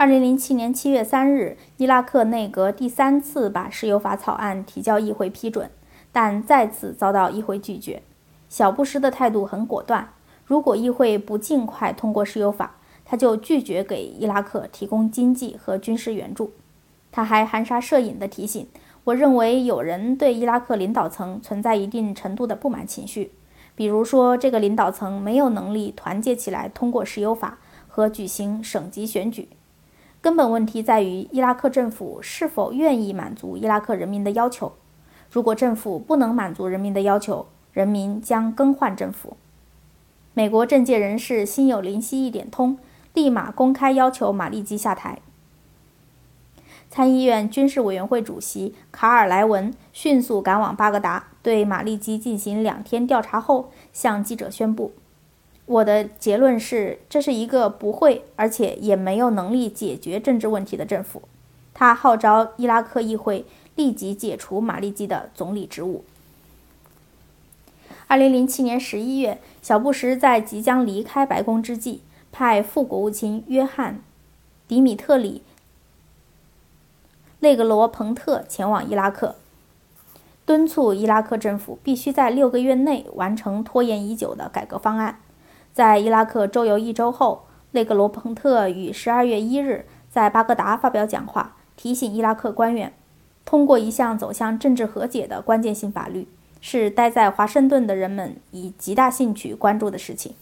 二零零七年七月三日，伊拉克内阁第三次把石油法草案提交议会批准，但再次遭到议会拒绝。小布什的态度很果断，如果议会不尽快通过石油法，他就拒绝给伊拉克提供经济和军事援助。他还含沙射影地提醒：“我认为有人对伊拉克领导层存在一定程度的不满情绪，比如说这个领导层没有能力团结起来通过石油法和举行省级选举。”根本问题在于伊拉克政府是否愿意满足伊拉克人民的要求。如果政府不能满足人民的要求，人民将更换政府。美国政界人士心有灵犀一点通，立马公开要求马利基下台。参议院军事委员会主席卡尔莱文迅速赶往巴格达，对马利基进行两天调查后，向记者宣布。我的结论是，这是一个不会，而且也没有能力解决政治问题的政府。他号召伊拉克议会立即解除马利基的总理职务。二零零七年十一月，小布什在即将离开白宫之际，派副国务卿约翰·迪米特里·内格罗彭特前往伊拉克，敦促伊拉克政府必须在六个月内完成拖延已久的改革方案。在伊拉克周游一周后，内格罗彭特于十二月一日在巴格达发表讲话，提醒伊拉克官员，通过一项走向政治和解的关键性法律，是待在华盛顿的人们以极大兴趣关注的事情。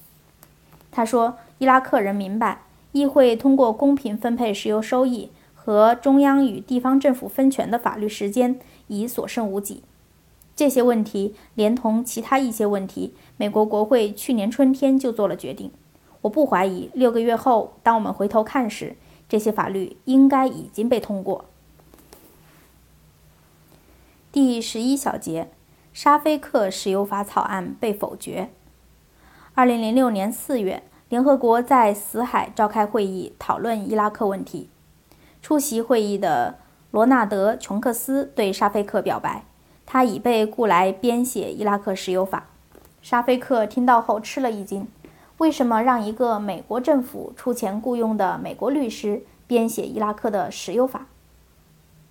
他说：“伊拉克人明白，议会通过公平分配石油收益和中央与地方政府分权的法律时间已所剩无几。”这些问题连同其他一些问题，美国国会去年春天就做了决定。我不怀疑，六个月后，当我们回头看时，这些法律应该已经被通过。第十一小节，沙菲克石油法草案被否决。二零零六年四月，联合国在死海召开会议，讨论伊拉克问题。出席会议的罗纳德·琼克斯对沙菲克表白。他已被雇来编写伊拉克石油法。沙菲克听到后吃了一惊：为什么让一个美国政府出钱雇佣的美国律师编写伊拉克的石油法？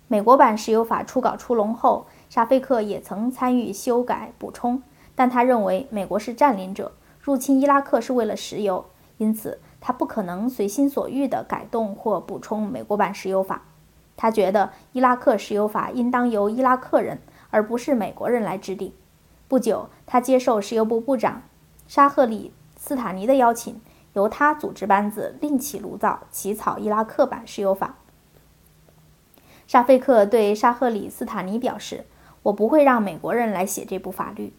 美国版石油法初稿出笼后，沙菲克也曾参与修改补充，但他认为美国是占领者，入侵伊拉克是为了石油，因此他不可能随心所欲地改动或补充美国版石油法。他觉得伊拉克石油法应当由伊拉克人。而不是美国人来制定。不久，他接受石油部部长沙赫里斯塔尼的邀请，由他组织班子另起炉灶起草伊拉克版石油法。沙菲克对沙赫里斯塔尼表示：“我不会让美国人来写这部法律。”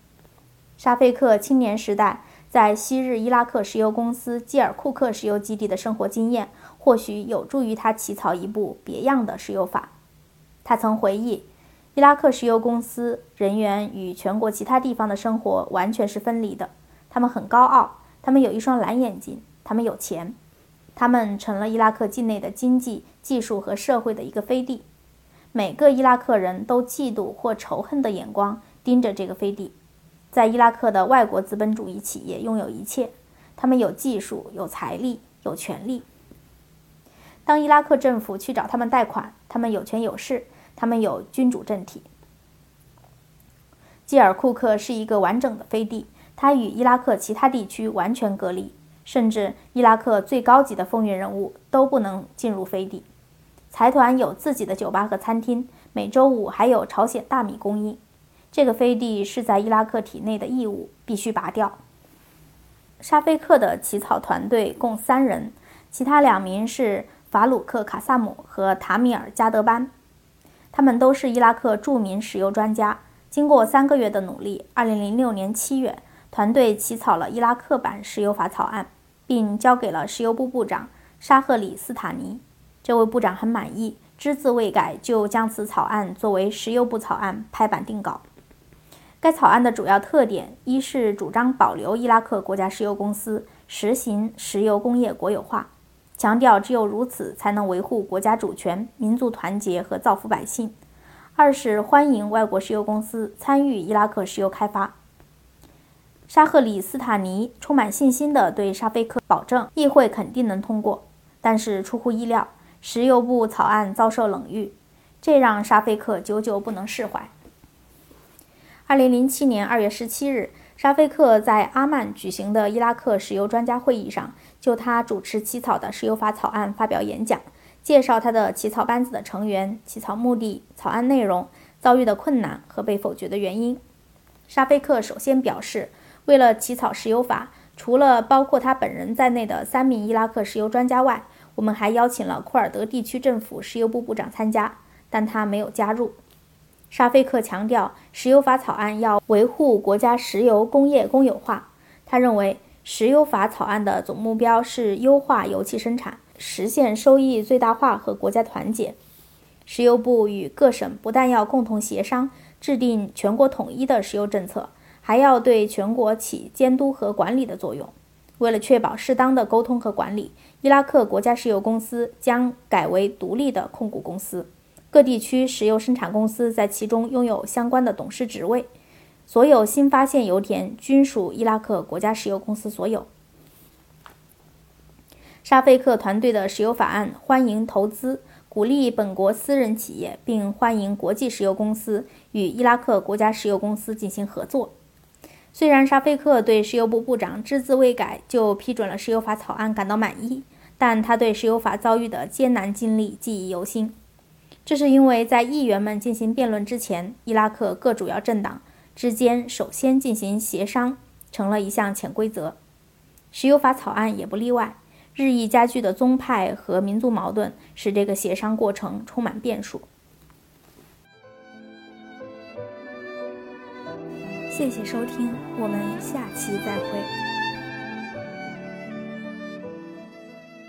沙菲克青年时代在昔日伊拉克石油公司基尔库克石油基地的生活经验，或许有助于他起草一部别样的石油法。他曾回忆。伊拉克石油公司人员与全国其他地方的生活完全是分离的。他们很高傲，他们有一双蓝眼睛，他们有钱，他们成了伊拉克境内的经济、技术和社会的一个飞地。每个伊拉克人都嫉妒或仇恨的眼光盯着这个飞地。在伊拉克的外国资本主义企业拥有一切，他们有技术、有财力、有权利。当伊拉克政府去找他们贷款，他们有权有势。他们有君主政体。基尔库克是一个完整的飞地，它与伊拉克其他地区完全隔离，甚至伊拉克最高级的风云人物都不能进入飞地。财团有自己的酒吧和餐厅，每周五还有朝鲜大米供应。这个飞地是在伊拉克体内的异物，必须拔掉。沙菲克的起草团队共三人，其他两名是法鲁克·卡萨姆和塔米尔·加德班。他们都是伊拉克著名石油专家。经过三个月的努力，2006年7月，团队起草了伊拉克版石油法草案，并交给了石油部部长沙赫里斯塔尼。这位部长很满意，只字未改就将此草案作为石油部草案拍板定稿。该草案的主要特点一是主张保留伊拉克国家石油公司，实行石油工业国有化。强调，只有如此，才能维护国家主权、民族团结和造福百姓。二是欢迎外国石油公司参与伊拉克石油开发。沙赫里斯塔尼充满信心地对沙菲克保证，议会肯定能通过。但是出乎意料，石油部草案遭受冷遇，这让沙菲克久久不能释怀。二零零七年二月十七日，沙菲克在阿曼举行的伊拉克石油专家会议上，就他主持起草的石油法草案发表演讲，介绍他的起草班子的成员、起草目的、草案内容、遭遇的困难和被否决的原因。沙菲克首先表示，为了起草石油法，除了包括他本人在内的三名伊拉克石油专家外，我们还邀请了库尔德地区政府石油部部长参加，但他没有加入。沙菲克强调，石油法草案要维护国家石油工业公有化。他认为，石油法草案的总目标是优化油气生产，实现收益最大化和国家团结。石油部与各省不但要共同协商制定全国统一的石油政策，还要对全国起监督和管理的作用。为了确保适当的沟通和管理，伊拉克国家石油公司将改为独立的控股公司。各地区石油生产公司在其中拥有相关的董事职位，所有新发现油田均属伊拉克国家石油公司所有。沙菲克团队的石油法案欢迎投资，鼓励本国私人企业，并欢迎国际石油公司与伊拉克国家石油公司进行合作。虽然沙菲克对石油部部长只字未改就批准了石油法草案感到满意，但他对石油法遭遇的艰难经历记忆犹新。这是因为在议员们进行辩论之前，伊拉克各主要政党之间首先进行协商，成了一项潜规则。石油法草案也不例外。日益加剧的宗派和民族矛盾使这个协商过程充满变数。谢谢收听，我们下期再会。